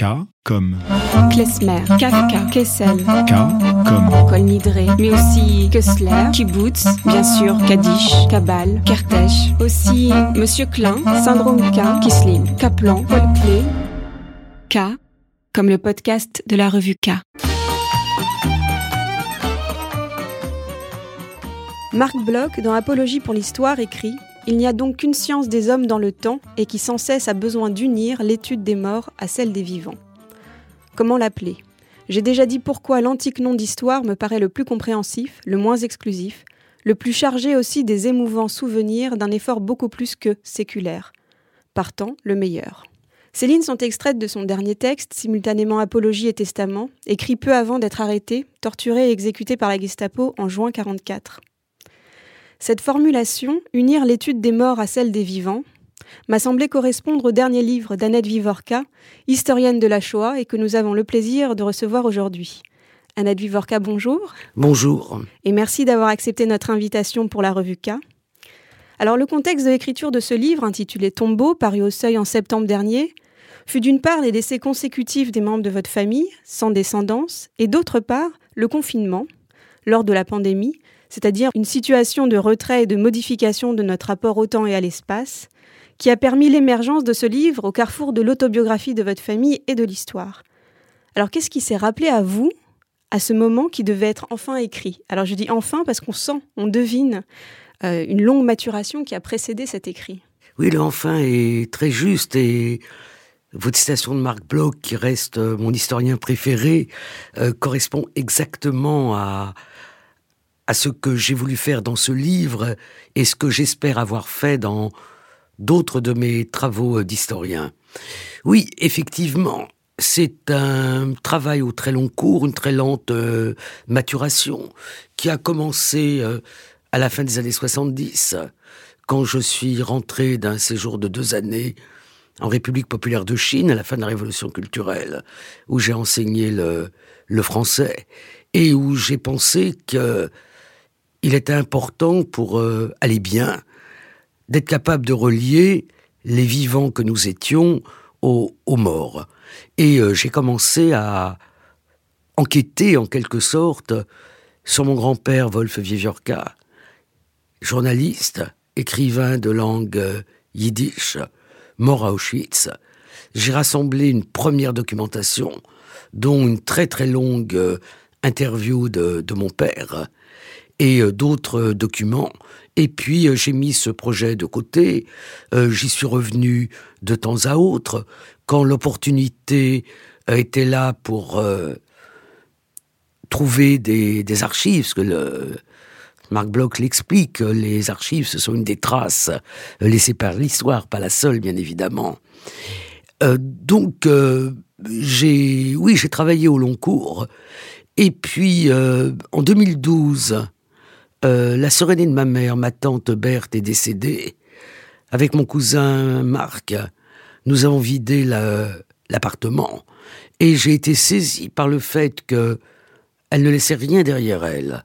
K comme Klezmer, Kafka, Kessel, K comme Kolnidré, mais aussi Kessler, Kibbutz, bien sûr, Kaddish, Kabal, Kertész, aussi Monsieur Klein, Syndrome K, Kisling, Kaplan, Paul Klee, K, comme le podcast de la revue K. Marc Bloch, dans Apologie pour l'histoire, écrit Il n'y a donc qu'une science des hommes dans le temps et qui sans cesse a besoin d'unir l'étude des morts à celle des vivants. Comment l'appeler? J'ai déjà dit pourquoi l'antique nom d'histoire me paraît le plus compréhensif, le moins exclusif, le plus chargé aussi des émouvants souvenirs d'un effort beaucoup plus que séculaire. Partant, le meilleur. Ces lignes sont extraites de son dernier texte, simultanément Apologie et Testament, écrit peu avant d'être arrêté, torturé et exécuté par la Gestapo en juin 1944. Cette formulation, unir l'étude des morts à celle des vivants, m'a semblé correspondre au dernier livre d'Annette Vivorca, historienne de la Shoah, et que nous avons le plaisir de recevoir aujourd'hui. Annette Vivorca, bonjour. Bonjour. Et merci d'avoir accepté notre invitation pour la revue K. Alors, le contexte de l'écriture de ce livre, intitulé Tombeau, paru au seuil en septembre dernier, fut d'une part les décès consécutifs des membres de votre famille, sans descendance, et d'autre part le confinement, lors de la pandémie, c'est-à-dire une situation de retrait et de modification de notre rapport au temps et à l'espace, qui a permis l'émergence de ce livre au carrefour de l'autobiographie de votre famille et de l'histoire. Alors qu'est-ce qui s'est rappelé à vous à ce moment qui devait être enfin écrit? Alors je dis enfin parce qu'on sent, on devine euh, une longue maturation qui a précédé cet écrit. Oui, le enfin est très juste et votre citation de Marc Bloch, qui reste euh, mon historien préféré, euh, correspond exactement à, à ce que j'ai voulu faire dans ce livre et ce que j'espère avoir fait dans d'autres de mes travaux d'historien. Oui, effectivement, c'est un travail au très long cours, une très lente euh, maturation, qui a commencé euh, à la fin des années 70, quand je suis rentré d'un séjour de deux années en République populaire de Chine, à la fin de la Révolution culturelle, où j'ai enseigné le français, et où j'ai pensé que il était important pour euh, aller bien d'être capable de relier les vivants que nous étions aux, morts. Et euh, j'ai commencé à enquêter en quelque sorte sur mon grand-père Wolf Viviorka, journaliste, écrivain de langue euh, yiddish, mort à Auschwitz. J'ai rassemblé une première documentation, dont une très très longue interview de, de mon père, et euh, d'autres documents. Et puis euh, j'ai mis ce projet de côté. Euh, J'y suis revenu de temps à autre quand l'opportunité euh, était là pour euh, trouver des, archives. Parce que le, Marc Bloch l'explique, les archives, ce sont une des traces laissées par l'histoire, pas la seule, bien évidemment. Euh, donc, j'ai, oui, j'ai travaillé au long cours. Et puis, en 2012, euh, la sœur aînée de ma mère, ma tante Berthe, est décédée. Avec mon cousin Marc, nous avons vidé l'appartement. La, et j'ai été saisi par le fait que elle ne laissait rien derrière elle.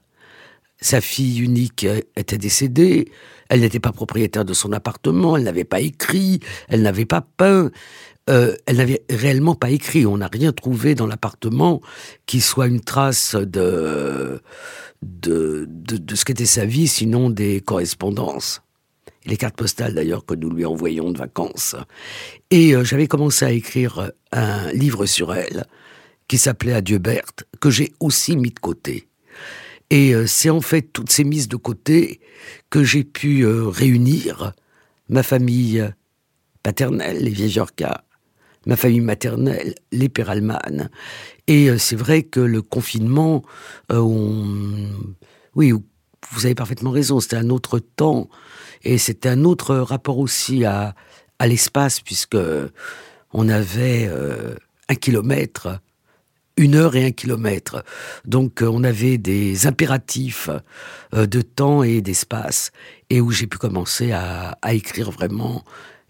Sa fille unique était décédée, elle n'était pas propriétaire de son appartement, elle n'avait pas écrit, elle n'avait pas peint, euh, elle n'avait réellement pas écrit. On n'a rien trouvé dans l'appartement qui soit une trace de de, de, ce qu'était sa vie, sinon des correspondances. Les cartes postales d'ailleurs que nous lui envoyions de vacances. Et euh, j'avais commencé à écrire un livre sur elle qui s'appelait Adieu Berthe, que j'ai aussi mis de côté. Et euh, c'est en fait toutes ces mises de côté que j'ai pu euh, réunir ma famille paternelle, les Vieillorca, ma famille maternelle, les Peralman. Et euh, c'est vrai que le confinement, euh, oui, vous avez parfaitement raison, c'était un autre temps et c'était un autre rapport aussi à, l'espace puisque on avait euh, un kilomètre, une heure et un kilomètre. Donc on avait des impératifs de temps et d'espace et où j'ai pu commencer à écrire vraiment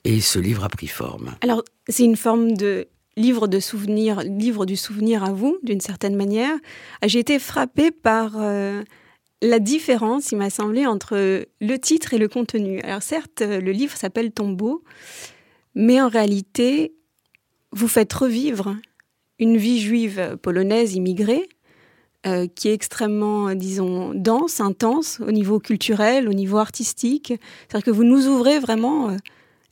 et ce livre a pris forme. Alors, c'est une forme de livre de souvenirs, livre du souvenir à vous, d'une certaine manière. J'ai été frappée par euh, la différence, il m'a semblé, entre le titre et le contenu. Alors certes, le livre s'appelle Tombeau, mais en réalité, vous faites revivre une vie juive polonaise immigrée euh, qui est extrêmement, disons, dense, intense au niveau culturel, au niveau artistique. C'est-à-dire que vous nous ouvrez vraiment euh,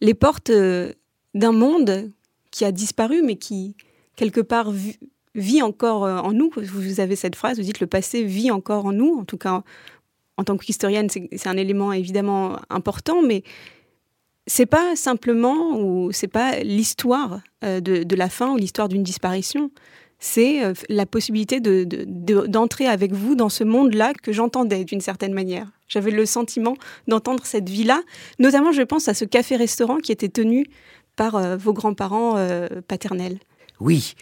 les portes euh, d'un monde qui a disparu, mais qui, quelque part, vit encore en nous. Vous avez cette phrase, vous dites le passé vit encore en nous. En tout cas, en tant qu'historienne, c'est un élément évidemment important, mais c'est pas simplement ou c'est pas l'histoire de, la fin ou l'histoire d'une disparition c'est euh, la possibilité d'entrer avec vous dans ce monde-là que j'entendais d'une certaine manière. J'avais le sentiment d'entendre cette vie-là. Notamment, je pense à ce café-restaurant qui était tenu par euh, vos grands-parents euh, paternels. Oui.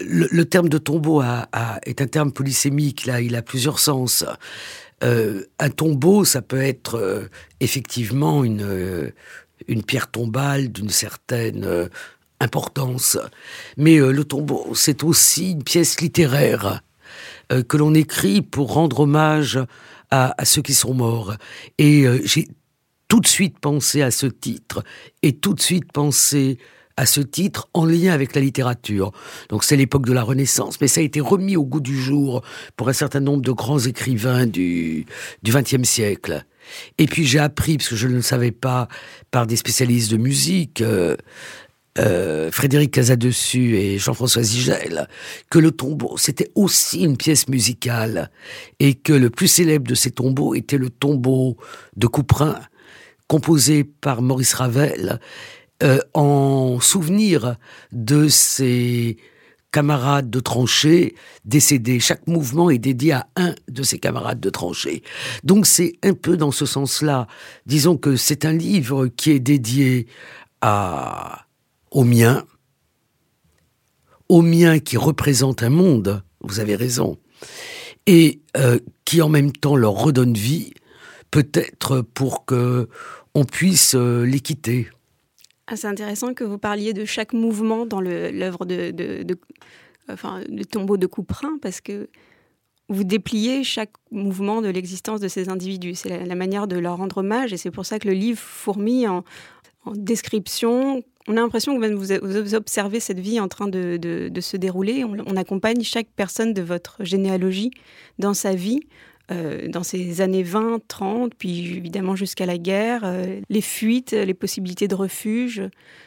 le, terme de tombeau est un terme polysémique, là, il a plusieurs sens. un tombeau, ça peut être effectivement une, pierre tombale d'une certaine importance. Mais euh, le tombeau, c'est aussi une pièce littéraire euh, que l'on écrit pour rendre hommage à, ceux qui sont morts. Et euh, j'ai tout de suite pensé à ce titre, et tout de suite pensé à ce titre en lien avec la littérature. Donc c'est l'époque de la Renaissance, mais ça a été remis au goût du jour pour un certain nombre de grands écrivains du XXe siècle. Et puis j'ai appris, parce que je ne le savais pas, par des spécialistes de musique, euh, Frédéric Casadessus et Jean-François Zigel, que le tombeau, c'était aussi une pièce musicale, et que le plus célèbre de ces tombeaux était le tombeau de Couperin, composé par Maurice Ravel, euh, en souvenir de ses camarades de tranchée décédés. Chaque mouvement est dédié à un de ses camarades de tranchée. Donc c'est un peu dans ce sens-là. Disons que c'est un livre qui est dédié à au mien, au mien qui représente un monde, vous avez raison, et euh, qui en même temps leur redonne vie, peut-être pour que on puisse euh, les quitter. Ah, c'est intéressant que vous parliez de chaque mouvement dans l'œuvre de, enfin, le tombeau de Couperin, parce que vous dépliez chaque mouvement de l'existence de ces individus. C'est la, manière de leur rendre hommage, et c'est pour ça que le livre fourmille en, en description, on a l'impression que vous, observez cette vie en train de, se dérouler. On, accompagne chaque personne de votre généalogie dans sa vie, euh, dans ses années 20, 30, puis évidemment jusqu'à la guerre, euh, les fuites, les possibilités de refuge,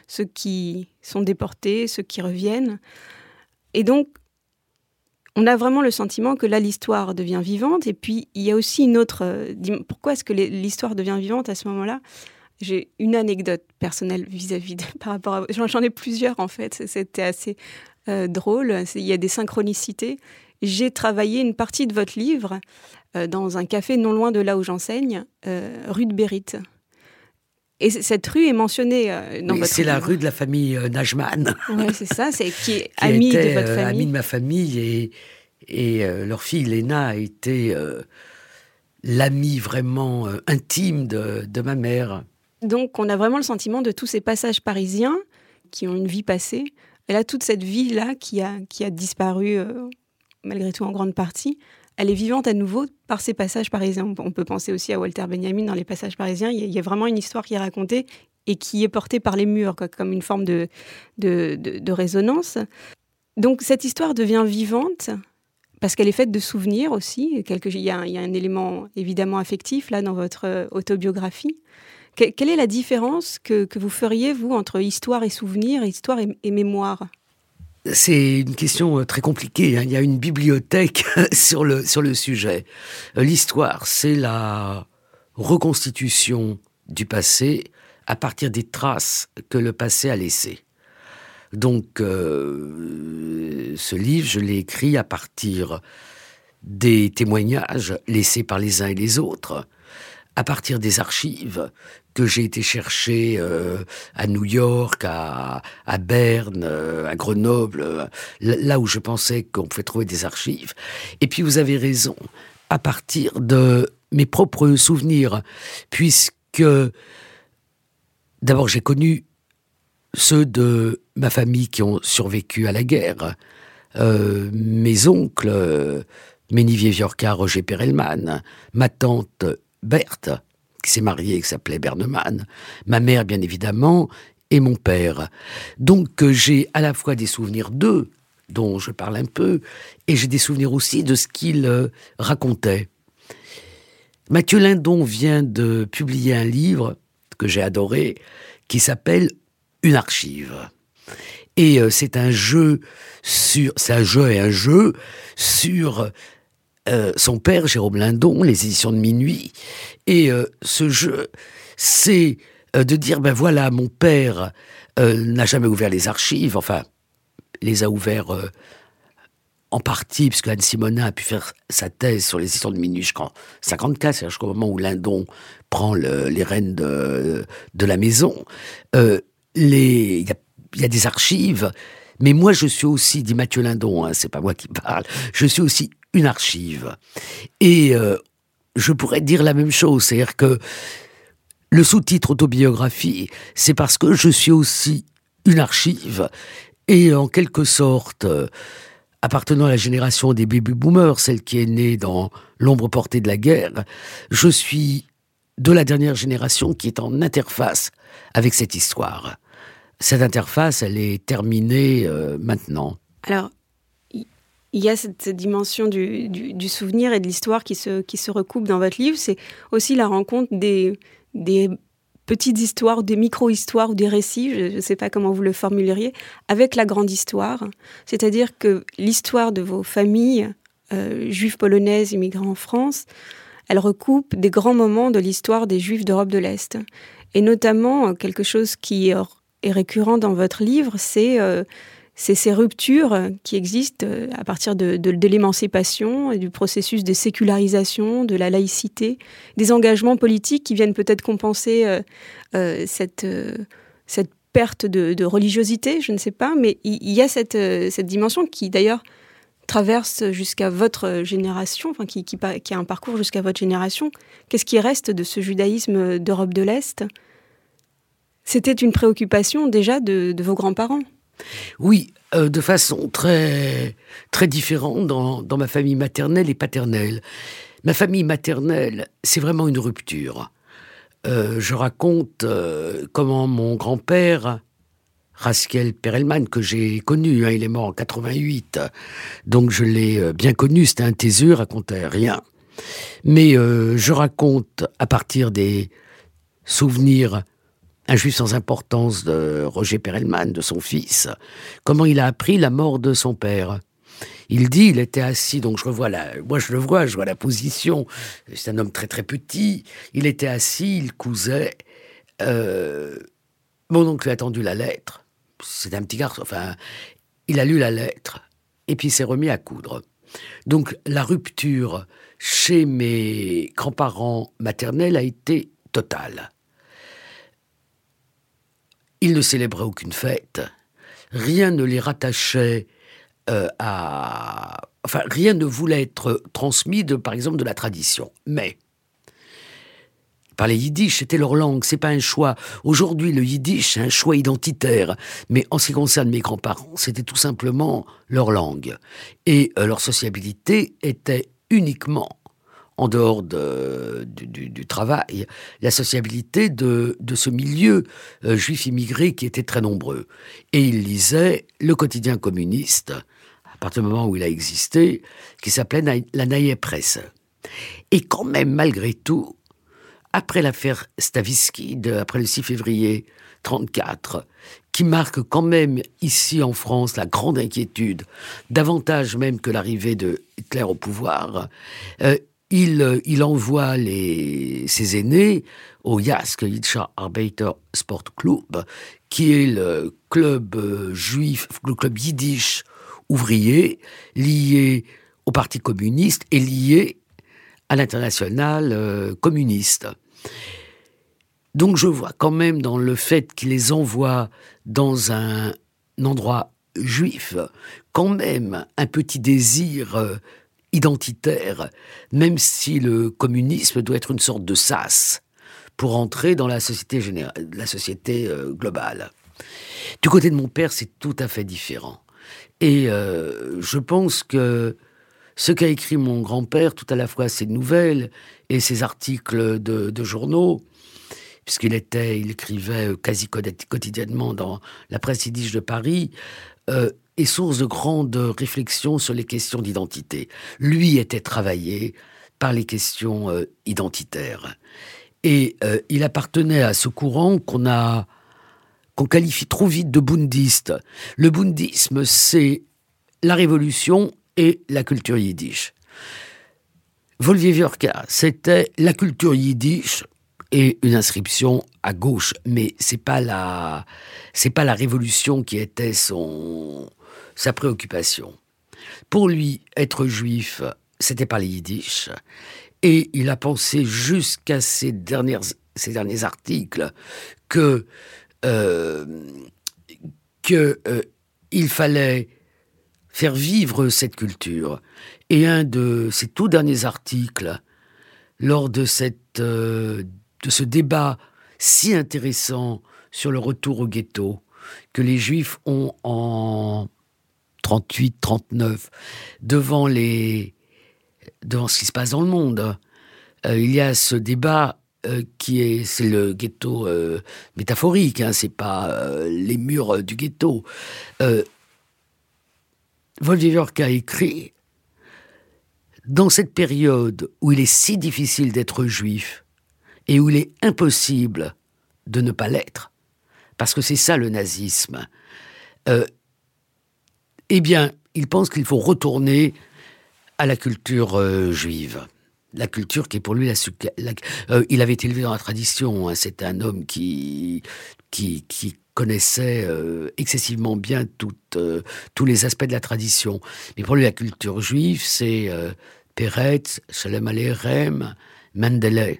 ceux qui sont déportés, ceux qui reviennent. Et donc, on a vraiment le sentiment que là, l'histoire devient vivante. Et puis, il y a aussi une autre... Euh, pourquoi est-ce que l'histoire devient vivante à ce moment-là? J'ai une anecdote personnelle vis-à-vis de, par rapport à. J'en ai plusieurs en fait. C'était assez euh, drôle. Il y a des synchronicités. J'ai travaillé une partie de votre livre euh, dans un café non loin de là où j'enseigne, euh, rue de Bérite. Et cette rue est mentionnée dans votre C'est la rue de la famille Najman. Oui, c'est ça, c'est qui est amie de votre famille. Amie de ma famille et, et leur fille Léna a été l'amie vraiment intime de, de ma mère. Donc on a vraiment le sentiment de tous ces passages parisiens qui ont une vie passée. Et là, toute cette vie-là qui a, qui a disparu, euh, malgré tout en grande partie, elle est vivante à nouveau par ces passages parisiens. On peut penser aussi à Walter Benjamin dans les passages parisiens. Il y a, vraiment une histoire qui est racontée et qui est portée par les murs, comme une forme de, de, résonance. Donc cette histoire devient vivante parce qu'elle est faite de souvenirs aussi. il, y y a un élément évidemment affectif là dans votre euh, quelle est la différence que, vous feriez, vous, entre histoire et souvenir, histoire et, mémoire? C'est une question euh, très compliquée. Hein. Il y a une bibliothèque sur le, sur le sujet. Euh, l'histoire, c'est la reconstitution du passé à partir des traces que le passé a laissées. Donc, euh, ce livre, je l'ai écrit à partir des témoignages laissés par les uns et les autres, à partir des archives que j'ai été chercher euh, à New York, à, Berne, euh, à Grenoble, euh, là où je pensais qu'on pouvait trouver des archives. Et puis vous avez raison, à partir de mes propres souvenirs, puisque d'abord j'ai connu ceux de ma famille qui ont survécu à la guerre. mes oncles, Ménivier Viorca, Roger Perelman, ma tante Berthe, qui s'est mariée, qui s'appelait Berneman, ma mère, bien évidemment, et mon père. Donc j'ai à la fois des souvenirs d'eux, dont je parle un peu, et j'ai des souvenirs aussi de ce qu'il euh, racontait. Mathieu Lindon vient de publier un livre que j'ai adoré, qui s'appelle Une archive. Et euh, c'est un jeu sur, c'est un jeu et un jeu sur euh, son père Jérôme Lindon, les éditions de minuit. Et ce jeu, c'est de dire ben voilà, mon père n'a jamais ouvert les archives, enfin les a ouverts euh, en partie, puisque Anne Simonin a pu faire sa thèse sur les histoires de minuit jusqu'en 54, c'est-à-dire jusqu'au moment où Lindon prend les rênes de, la maison. Euh, il y, a des archives, mais moi je suis aussi, dit Mathieu Lindon, hein, c'est pas moi qui parle, je suis aussi une archive. Et euh, je pourrais dire la même chose, c'est-à-dire que le sous-titre autobiographie, c'est parce que je suis aussi une archive et en quelque sorte, euh, appartenant à la génération des baby boomers, celle qui est née dans l'ombre portée de la guerre, je suis de la dernière génération qui est en interface avec cette histoire. Cette interface, elle est terminée euh, maintenant. Alors, il y a cette, dimension du, souvenir et de l'histoire qui se, recoupe dans votre livre. C'est aussi la rencontre des, des petites histoires, des micro-histoires ou des récits, je ne sais pas comment vous le formuleriez, avec la grande histoire. C'est-à-dire que l'histoire de vos familles euh, juives polonaises immigrées en France, elle recoupe des grands moments de l'histoire des juifs d'Europe de l'Est. Et notamment, euh, quelque chose qui est récurrent dans votre livre, c'est euh, c'est ces ruptures qui existent euh, à partir de, l'émancipation et du processus de sécularisation, de la laïcité, des engagements politiques qui viennent peut-être compenser euh, euh, cette, cette perte de, religiosité, je ne sais pas, mais il y, a cette, cette dimension qui d'ailleurs traverse jusqu'à votre génération, enfin qui, qui, qui a un parcours jusqu'à votre génération. Qu'est-ce qui reste de ce judaïsme d'Europe de l'Est? C'était une préoccupation déjà de vos grands-parents. Oui, euh, de façon très, très différente dans, ma famille maternelle et paternelle. Ma famille maternelle, c'est vraiment une rupture. Euh, je raconte euh, comment mon grand-père, Raskiel Perelman, que j'ai connu, hein, il est mort en 88, donc je l'ai bien connu, c'était un taiseux, racontait rien. Mais je raconte à partir des souvenirs un sans importance de Roger Perelman, de son fils, comment il a appris la mort de son père? Il dit, il était assis, donc je revois la, moi je le vois, je vois la position. C'est un homme très très petit. Il était assis, il cousait. Euh, mon oncle a attendu la lettre. C'est un petit garçon. Enfin, il a lu la lettre et puis s'est remis à coudre. Donc la rupture chez mes grands-parents maternels a été totale. Ils ne célébraient aucune fête. Rien ne les rattachait euh, à... Enfin, rien ne voulait être transmis, de, par exemple, de la tradition. Mais parler yiddish, c'était leur langue, c'est pas un choix. Aujourd'hui, le yiddish, c'est un choix identitaire. Mais en ce qui concerne mes grands-parents, c'était tout simplement leur langue. Et euh, leur sociabilité était uniquement en dehors du, travail, la sociabilité de, ce milieu euh, juif immigré qui était très nombreux. Et il lisait le quotidien communiste, à partir du moment où il a existé, qui s'appelait la Naïe Presse. Et quand même, malgré tout, après l'affaire Stavisky, après le 6 février 34, qui marque quand même ici en France la grande inquiétude, davantage même que l'arrivée de Hitler au pouvoir, euh, il, il envoie ses aînés au JASK, Yitzhak Arbeiter Sport Club, qui est le club euh, juif, le club yiddish ouvrier, lié au Parti communiste et lié à l'international euh, communiste. Donc je vois quand même dans le fait qu'il les envoie dans un endroit juif, quand même un petit désir euh, identitaire, même si le communisme doit être une sorte de sas pour entrer dans la société, générale, la société euh, globale. Du côté de mon père, c'est tout à fait différent. Et euh, je pense que ce qu'a écrit mon grand-père, tout à la fois ses nouvelles et ses articles de, journaux, puisqu'il était, il écrivait quasi quotidiennement dans la presse yiddish de Paris, euh, source de grandes réflexions sur les questions d'identité. Lui était travaillé par les questions euh, identitaires. Et il appartenait à ce courant qu'on a qu'on qualifie trop vite de bundiste. Le bundisme, c'est la révolution et la culture yiddish. Volvievierka, c'était la culture yiddish et une inscription à gauche, mais c'est pas la c'est pas la révolution qui était son sa préoccupation. Pour lui, être juif, c'était pas les yiddish, et il a pensé jusqu'à ces derniers articles que euh, euh, il fallait faire vivre cette culture. Et un de ses tout derniers articles, lors de, euh, de ce débat si intéressant sur le retour au ghetto, que les Juifs ont en 38-39, devant, les, devant ce qui se passe dans le monde, euh, il y a ce débat euh, qui est c'est le ghetto métaphorique, hein, c'est pas les murs du ghetto. Volvivork a écrit Dans cette période où il est si difficile d'être juif et où il est impossible de ne pas l'être, parce que c'est ça le nazisme, euh, eh bien, il pense qu'il faut retourner à la culture euh, juive. La culture qui est pour lui la, euh, il avait été élevé dans la tradition. Hein, c'est un homme qui, qui, qui connaissait euh, excessivement bien tous les aspects de la tradition. Mais pour lui, la culture juive, c'est Peretz, Shalem Aleichem, Mendele.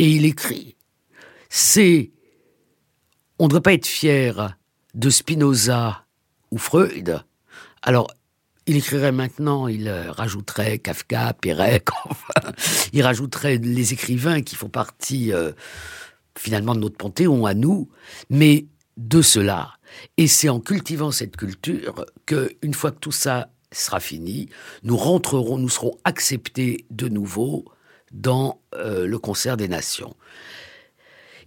Et il écrit, c'est, on ne doit pas être fier de Spinoza ou Freud. Alors, il écrirait maintenant, il rajouterait Kafka, Pérec, enfin, il rajouterait les écrivains qui font partie finalement de notre panthéon à nous, mais de cela. Et c'est en cultivant cette culture que, une fois que tout ça sera fini, nous rentrerons, nous serons acceptés de nouveau dans euh, le concert des nations.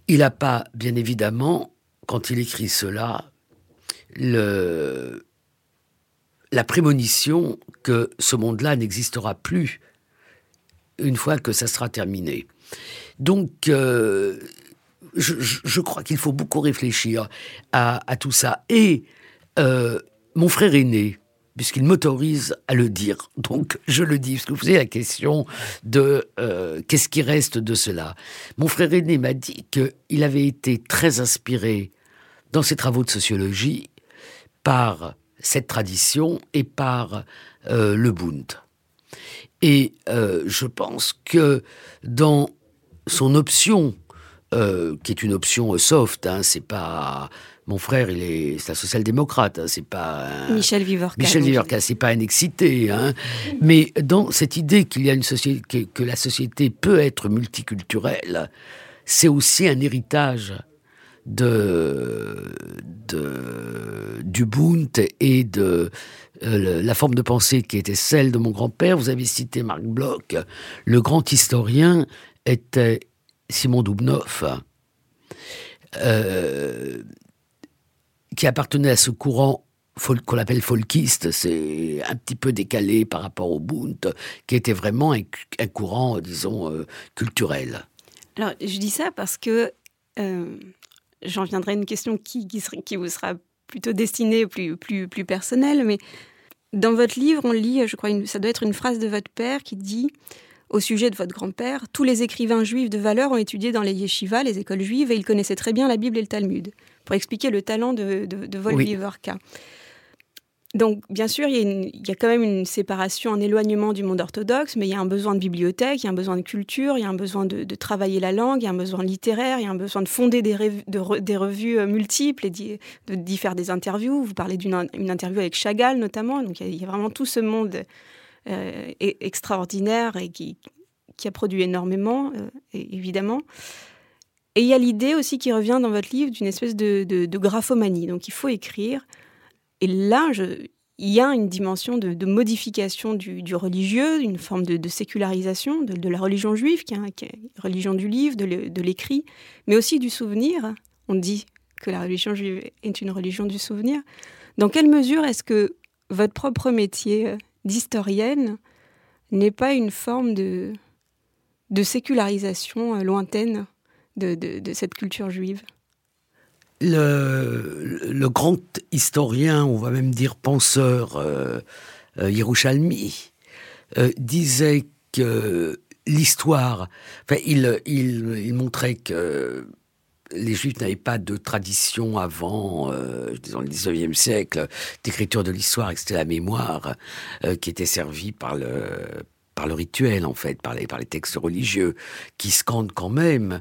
Il n'a pas, bien évidemment, quand il écrit cela, le, la prémonition que ce monde-là n'existera plus une fois que ça sera terminé. Donc, euh, je, crois qu'il faut beaucoup réfléchir à, tout ça. Et euh, mon frère aîné, puisqu'il m'autorise à le dire. Donc, je le dis, parce que vous posez la question de euh, qu'est-ce qui reste de cela. Mon frère aîné m'a dit qu'il avait été très inspiré dans ses travaux de sociologie par cette tradition et par euh, le Bund. Et je pense que dans son option euh, qui est une option euh, soft. Hein, c'est pas mon frère, il est, c'est un social-démocrate. Hein, c'est pas Michel Vivorca. Michel Vivorca, c'est pas un excité. Hein, mais dans cette idée qu'il y a une société, que, la société peut être multiculturelle, c'est aussi un héritage de, du Bund et de euh, la forme de pensée qui était celle de mon grand-père. Vous avez cité Marc Bloch, le grand historien était Simon Doubnov, euh, qui appartenait à ce courant qu'on appelle folkiste, c'est un petit peu décalé par rapport au Bund, qui était vraiment un, courant, disons, euh, culturel. Alors, je dis ça parce que euh, j'en viendrai à une question qui, qui, vous sera plutôt destinée, plus, plus, plus personnelle, mais dans votre livre, on lit, je crois, ça doit être une phrase de votre père qui dit au sujet de votre grand-père, tous les écrivains juifs de valeur ont étudié dans les yeshivas, les écoles juives, et ils connaissaient très bien la Bible et le Talmud, pour expliquer le talent de, de, de Donc, bien sûr, il y, a quand même une séparation, un éloignement du monde orthodoxe, mais il y a un besoin de bibliothèque, il y a un besoin de culture, il y a un besoin de, travailler la langue, il y a un besoin littéraire, il y a un besoin de fonder des, revues euh, multiples et d'y faire des interviews. Vous parlez d'une interview avec Chagall, notamment. Donc, il y, a vraiment tout ce monde euh, extraordinaire et qui, a produit énormément, euh, évidemment. Et il y a l'idée aussi qui revient dans votre livre d'une espèce de, de, graphomanie. Donc il faut écrire. Et là, il y a une dimension de, modification du, religieux, une forme de, sécularisation de, la religion juive, qui est, une religion du livre, de l'écrit, mais aussi du souvenir. On dit que la religion juive est une religion du souvenir. Dans quelle mesure est-ce que votre propre métier euh, d'historienne n'est pas une forme de, de sécularisation euh, lointaine de, cette culture juive? Le, grand historien, on va même dire penseur, euh, euh disait que l'histoire, enfin, il, il, montrait que les Juifs n'avaient pas de tradition avant, euh, le 19e siècle, d'écriture de l'histoire, et c'était la mémoire euh, qui était servie par le, par le rituel, en fait, par les, par les textes religieux, qui scandent quand même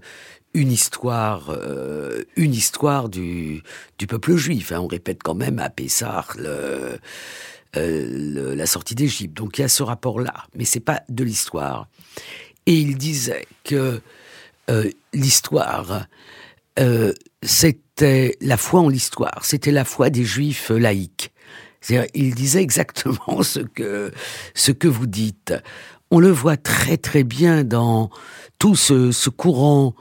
une histoire, euh, une histoire du, peuple juif. Hein. On répète quand même à Pessah le, la sortie d'Égypte. Donc il y a ce rapport-là, mais c'est pas de l'histoire. Et il disait que l'histoire euh, c'était la foi en l'histoire, c'était la foi des juifs laïcs. Il disait exactement ce que, ce que vous dites. On le voit très très bien dans tout ce, courant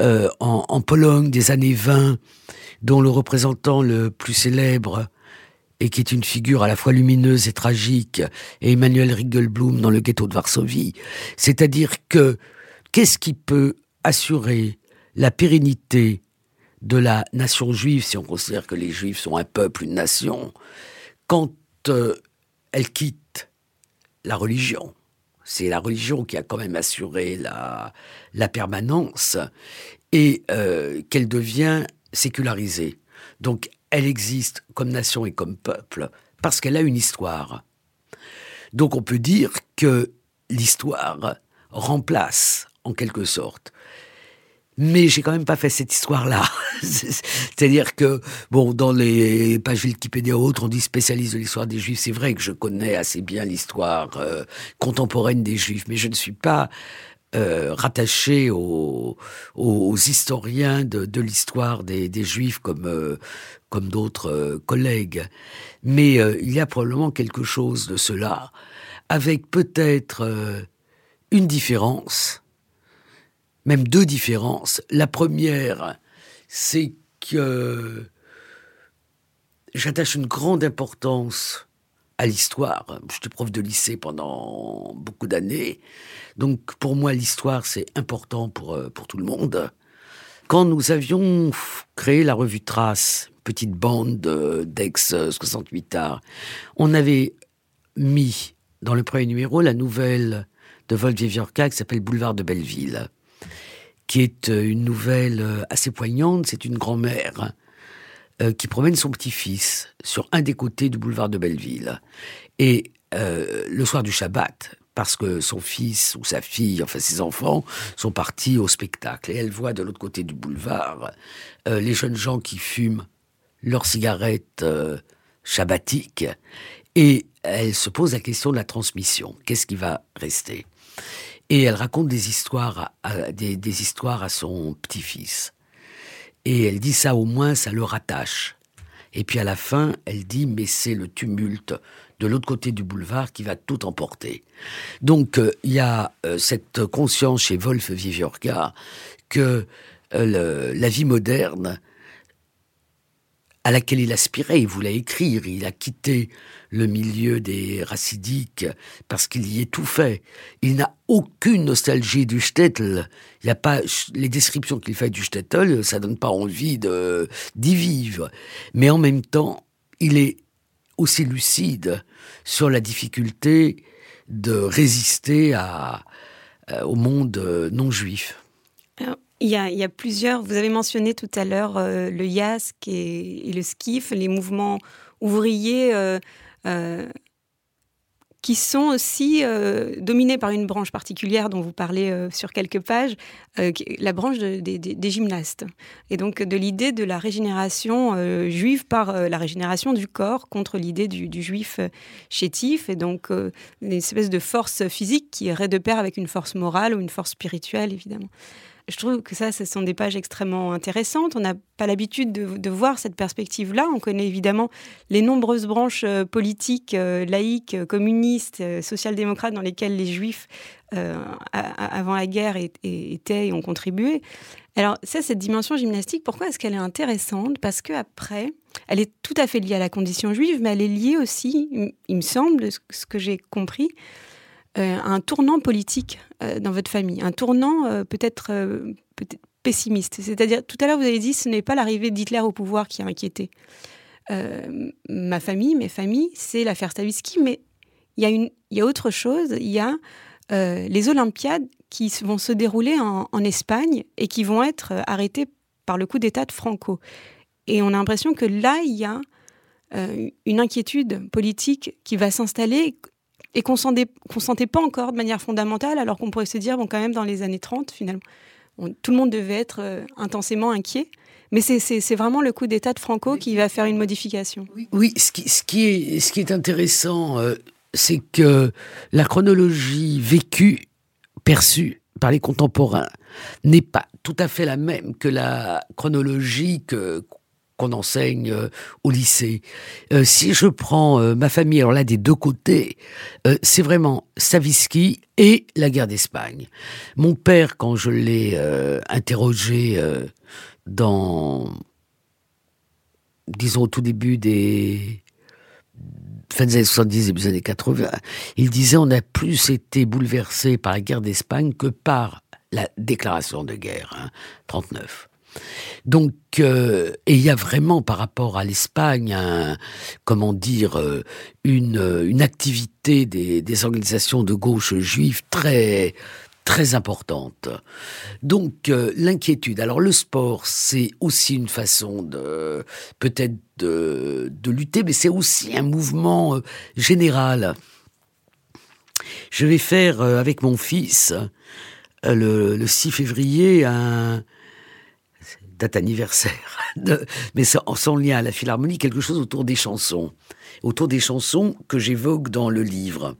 euh, en, Pologne des années 20, dont le représentant le plus célèbre et qui est une figure à la fois lumineuse et tragique, est Emmanuel Riegelblum dans le ghetto de Varsovie. C'est-à-dire que qu'est-ce qui peut assurer la pérennité de la nation juive, si on considère que les juifs sont un peuple, une nation, quand euh, elle quitte la religion, c'est la religion qui a quand même assuré la, permanence, et euh, qu'elle devient sécularisée. Donc elle existe comme nation et comme peuple parce qu'elle a une histoire. Donc on peut dire que l'histoire remplace en quelque sorte mais j'ai quand même pas fait cette histoire-là. C'est-à-dire que, bon, dans les pages Wikipédia autres, on dit spécialiste de l'histoire des Juifs. C'est vrai que je connais assez bien l'histoire euh, contemporaine des Juifs, mais je ne suis pas euh, rattaché aux, aux, historiens de, de l'histoire des, des, Juifs comme, euh, comme d'autres euh, collègues. Mais il y a probablement quelque chose de cela, avec peut-être une différence même deux différences. La première, c'est que j'attache une grande importance à l'histoire. J'étais prof de lycée pendant beaucoup d'années. Donc pour moi, l'histoire, c'est important pour, euh, pour tout le monde. Quand nous avions créé la revue Trace, petite bande d'ex-68 arts, on avait mis dans le premier numéro la nouvelle de Wolf qui s'appelle Boulevard de Belleville qui est euh, une nouvelle euh, assez poignante. C'est une grand-mère euh, qui promène son petit-fils sur un des côtés du boulevard de Belleville. Et le soir du Shabbat, parce que son fils ou sa fille, enfin ses enfants, sont partis au spectacle. Et elle voit de l'autre côté du boulevard les jeunes gens qui fument leurs cigarettes shabbatiques. Et elle se pose la question de la transmission. Qu'est-ce qui va rester? Et elle raconte des histoires à, son petit-fils. Et elle dit ça au moins, ça le rattache. Et puis à la fin, elle dit mais c'est le tumulte de l'autre côté du boulevard qui va tout emporter. Donc euh, il y a euh, cette conscience chez Wolf Viviorca que euh, la vie moderne à laquelle il aspirait, il voulait écrire, il a quitté le milieu des racidiques parce qu'il y est tout fait. Il n'a aucune nostalgie du shtetl. Il a pas les descriptions qu'il fait du shtetl, ça donne pas envie de d'y vivre. Mais en même temps, il est aussi lucide sur la difficulté de résister à, euh, au monde non juif. Il y, a, plusieurs, vous avez mentionné tout à l'heure euh, le YASC et, le SKIF, les mouvements ouvriers euh, euh, qui sont aussi dominés par une branche particulière dont vous parlez sur quelques pages, la branche des gymnastes. Et donc de l'idée de la régénération juive par la régénération du corps contre l'idée du, du, juif chétif, et donc une espèce de force physique qui irait de pair avec une force morale ou une force spirituelle, évidemment. Je trouve que ça, ce sont des pages extrêmement intéressantes. On n'a pas l'habitude de, voir cette perspective-là. On connaît évidemment les nombreuses branches euh, politiques, euh, laïques, communistes, social-démocrates dans lesquelles les juifs, avant la guerre, étaient et ont contribué. Alors, ça, cette dimension gymnastique, pourquoi est-ce qu'elle est intéressante? Parce qu'après, elle est tout à fait liée à la condition juive, mais elle est liée aussi, il me semble, ce que j'ai compris, euh, un tournant politique euh, dans votre famille, un tournant euh, peut-être peut pessimiste. C'est-à-dire, tout à l'heure, vous avez dit, ce n'est pas l'arrivée d'Hitler au pouvoir qui a inquiété. ma famille, mes familles, c'est l'affaire Stavisky, mais il y, a il y a autre chose. Il y a les Olympiades qui vont se dérouler en, Espagne et qui vont être arrêtées par le coup d'État de Franco. Et on a l'impression que là, il y a une inquiétude politique qui va s'installer et qu'on ne sentait pas encore de manière fondamentale, alors qu'on pourrait se dire, bon, quand même, dans les années 30, finalement, tout le monde devait être euh, intensément inquiet. Mais c'est vraiment le coup d'État de Franco qui va faire une modification. Oui, ce, qui, ce, qui, est, ce qui est intéressant, euh, c'est que la chronologie vécue, perçue par les contemporains, n'est pas tout à fait la même que la chronologie que qu'on enseigne euh, au lycée. Euh, si je prends euh, ma famille, alors là des deux côtés, c'est vraiment Savisky et la guerre d'Espagne. Mon père, quand je l'ai interrogé dans, disons au tout début des fin des années 70 et des années 80, il disait on a plus été bouleversé par la guerre d'Espagne que par la déclaration de guerre, hein, 39. Donc, euh, et il y a vraiment par rapport à l'Espagne, comment dire, euh, une, une activité des, des organisations de gauche juives très très importante. Donc euh, l'inquiétude. Alors le sport, c'est aussi une façon de peut-être de, de, lutter, mais c'est aussi un mouvement général. Je vais faire avec mon fils le, le 6 février un, anniversaire, mais sans lien à la philharmonie, quelque chose autour des chansons, autour des chansons que j'évoque dans le livre.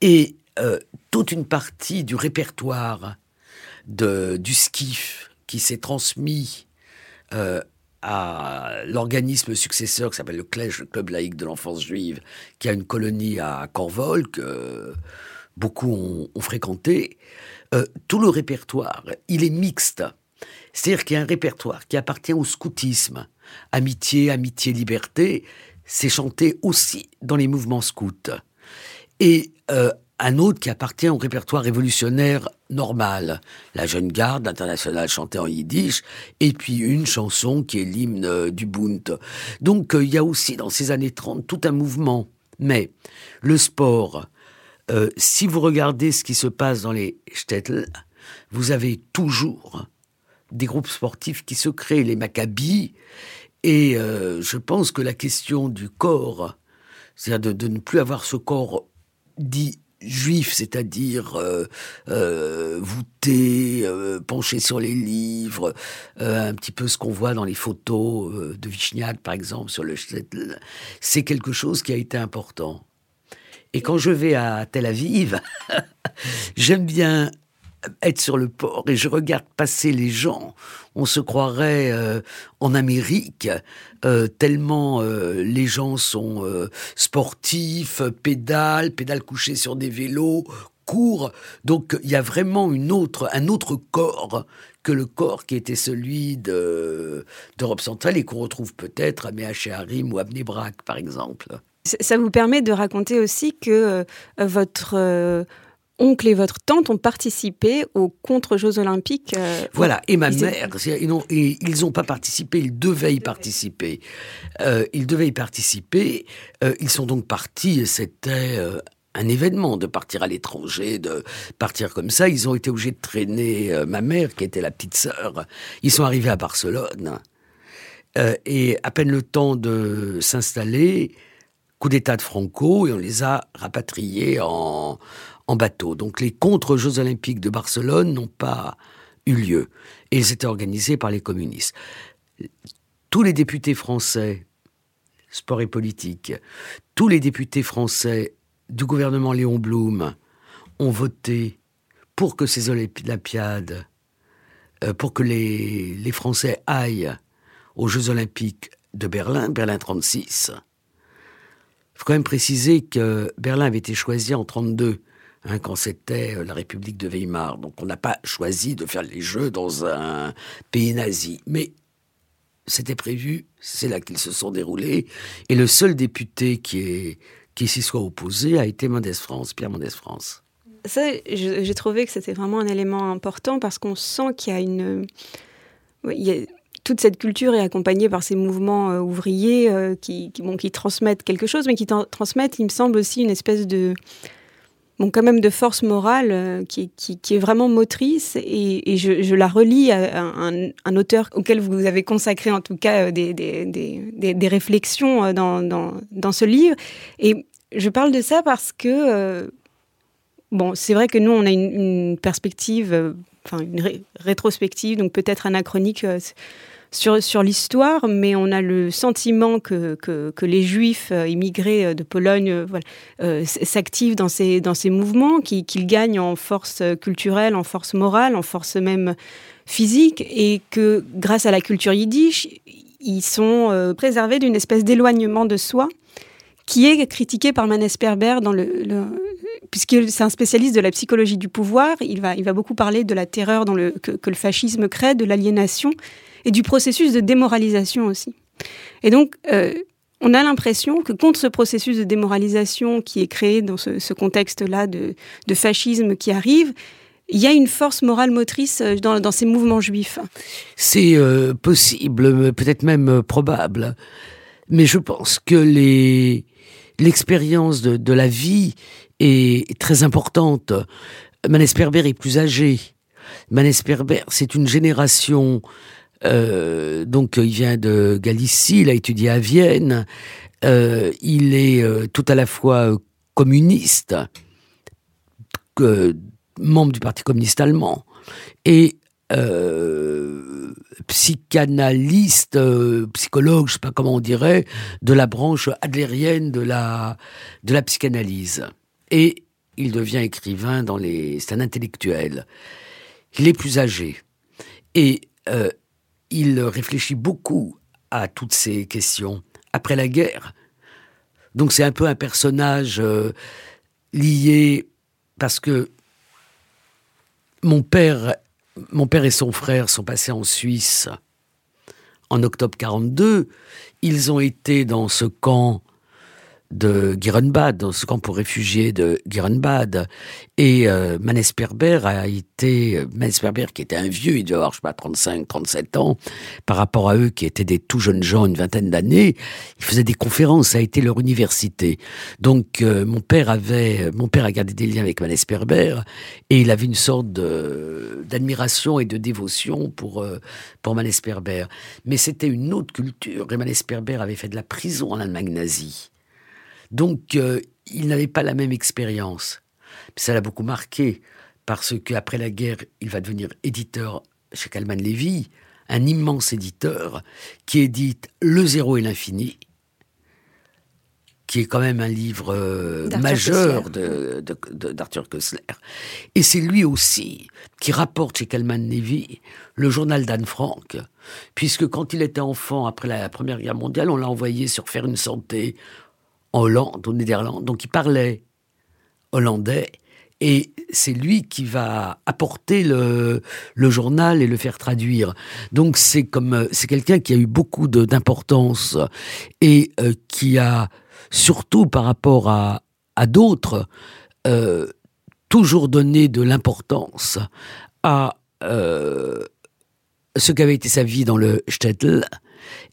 Et euh, toute une partie du répertoire du SKIF qui s'est transmis euh, à l'organisme successeur qui s'appelle le CLEJ, le Club laïque de l'enfance juive, qui a une colonie à Corvol que beaucoup ont, fréquenté. Euh, tout le répertoire, il est mixte. C'est-à-dire qu'il y a un répertoire qui appartient au scoutisme. Amitié, amitié, liberté, c'est chanté aussi dans les mouvements scouts. Et euh, un autre qui appartient au répertoire révolutionnaire normal. La jeune garde internationale chantée en yiddish, et puis une chanson qui est l'hymne euh, du Bund. Donc euh, il y a aussi dans ces années 30 tout un mouvement. Mais le sport, si vous regardez ce qui se passe dans les shtetl, vous avez toujours des groupes sportifs qui se créent, les Maccabis. Et euh, je pense que la question du corps, c'est-à-dire de, ne plus avoir ce corps dit juif, c'est-à-dire euh, euh, voûté, penché sur les livres, un petit peu ce qu'on voit dans les photos de Vichniac, par exemple, sur le c'est quelque chose qui a été important. Et quand je vais à Tel Aviv, j'aime bien être sur le port et je regarde passer les gens, on se croirait euh, en Amérique, euh, tellement euh, les gens sont sportifs, pédalent, pédalent couchés sur des vélos, courent. Donc il y a vraiment une autre, un autre corps que le corps qui était celui d'Europe centrale et qu'on retrouve peut-être à Harim ou à Bnebrak, par exemple. Ça vous permet de raconter aussi que votre oncle et votre tante ont participé aux contre-Jeux olympiques. Euh, voilà, et ma mère, ils n'ont pas participé, ils devaient y participer. Euh, ils devaient y participer. Euh, ils sont donc partis et c'était un événement de partir à l'étranger, de partir comme ça. Ils ont été obligés de traîner ma mère, qui était la petite sœur. Ils sont arrivés à Barcelone. et à peine le temps de s'installer, coup d'état de Franco, et on les a rapatriés en, Donc les contre-Jeux olympiques de Barcelone n'ont pas eu lieu. Et ils étaient organisés par les communistes. Tous les députés français, sport et politique, tous les députés français du gouvernement Léon Blum ont voté pour que ces Olympiades pour que les, les Français aillent aux Jeux Olympiques de Berlin, Berlin 36. Il faut quand même préciser que Berlin avait été choisi en 32, hein, quand c'était euh, la République de Weimar. Donc on n'a pas choisi de faire les Jeux dans un pays nazi. Mais c'était prévu, c'est là qu'ils se sont déroulés. Et le seul député qui, s'y soit opposé a été Mendès France, Pierre Mendès France. Ça, j'ai trouvé que c'était vraiment un élément important parce qu'on sent qu'il y a une... Toute cette culture est accompagnée par ces mouvements euh, ouvriers euh, qui, transmettent quelque chose, mais qui transmettent, il me semble, aussi une espèce de, bon, quand même de force morale euh, qui, qui, est vraiment motrice. Et, je, la relis à, un, auteur auquel vous avez consacré en tout cas des, des, des, des réflexions dans, dans, dans, ce livre. Et je parle de ça parce que, bon, c'est vrai que nous, on a une perspective enfin une rétrospective, donc peut-être anachronique sur, sur l'histoire, mais on a le sentiment que, que, les juifs euh, immigrés euh, de Pologne euh, s'activent dans ces, dans ces mouvements, qu'ils gagnent en force culturelle, en force morale, en force même physique, et que grâce à la culture yiddish, ils sont préservés d'une espèce d'éloignement de soi qui est critiqué par Manes Perber dans le, c'est un spécialiste de la psychologie du pouvoir, il va, il va beaucoup parler de la terreur que le fascisme crée, de l'aliénation et du processus de démoralisation aussi. Et donc, euh, on a l'impression que contre ce processus de démoralisation qui est créé dans ce, contexte-là de, fascisme qui arrive, il y a une force morale motrice euh, dans, ces mouvements juifs. C'est euh, possible, peut-être même probable, mais je pense que l'expérience de, de, la vie est très importante. Manes Perber est plus âgé. Manes Perber, c'est une génération euh, donc il vient de Galicie, il a étudié à Vienne. Euh, il est euh, tout à la fois communiste, membre du Parti communiste allemand, et psychanalyste, psychologue, je sais pas comment on dirait, de la branche adlérienne de la de la psychanalyse. Et il devient écrivain dans les. C'est un intellectuel. Il est plus âgé et il réfléchit beaucoup à toutes ces questions après la guerre. Donc c'est un peu un personnage euh, lié parce que mon père, mon père et son frère sont passés en Suisse en octobre 42. Ils ont été dans ce camp de Girenbad, dans ce camp pour réfugiés de Girenbad. Et euh, Manesperber a été, euh, Manesperber qui était un vieux, il devait avoir, je sais pas, 35, 37 ans, par rapport à eux qui étaient des tout jeunes gens, une vingtaine d'années, il faisait des conférences, ça a été leur université. Donc euh, mon père avait, mon père a gardé des liens avec Manesperber et il avait une sorte d'admiration et de dévotion pour, euh, pour Manesperber. Mais c'était une autre culture et Manesperber avait fait de la prison en Allemagne nazie. Donc, euh, il n'avait pas la même expérience. Ça l'a beaucoup marqué parce qu'après la guerre, il va devenir éditeur chez Kalman Levy, un immense éditeur qui édite Le Zéro et l'Infini, qui est quand même un livre euh, majeur d'Arthur Kessler. Et c'est lui aussi qui rapporte chez Kalman Levy le journal d'Anne Frank, puisque quand il était enfant, après la Première Guerre mondiale, on l'a envoyé sur Faire une santé en Hollande, au Néderlande. Donc il parlait hollandais et c'est lui qui va apporter le, journal et le faire traduire. Donc c'est comme c'est quelqu'un qui a eu beaucoup d'importance et euh, qui a surtout par rapport à, à d'autres euh, toujours donné de l'importance à euh, ce qu'avait été sa vie dans le shtetl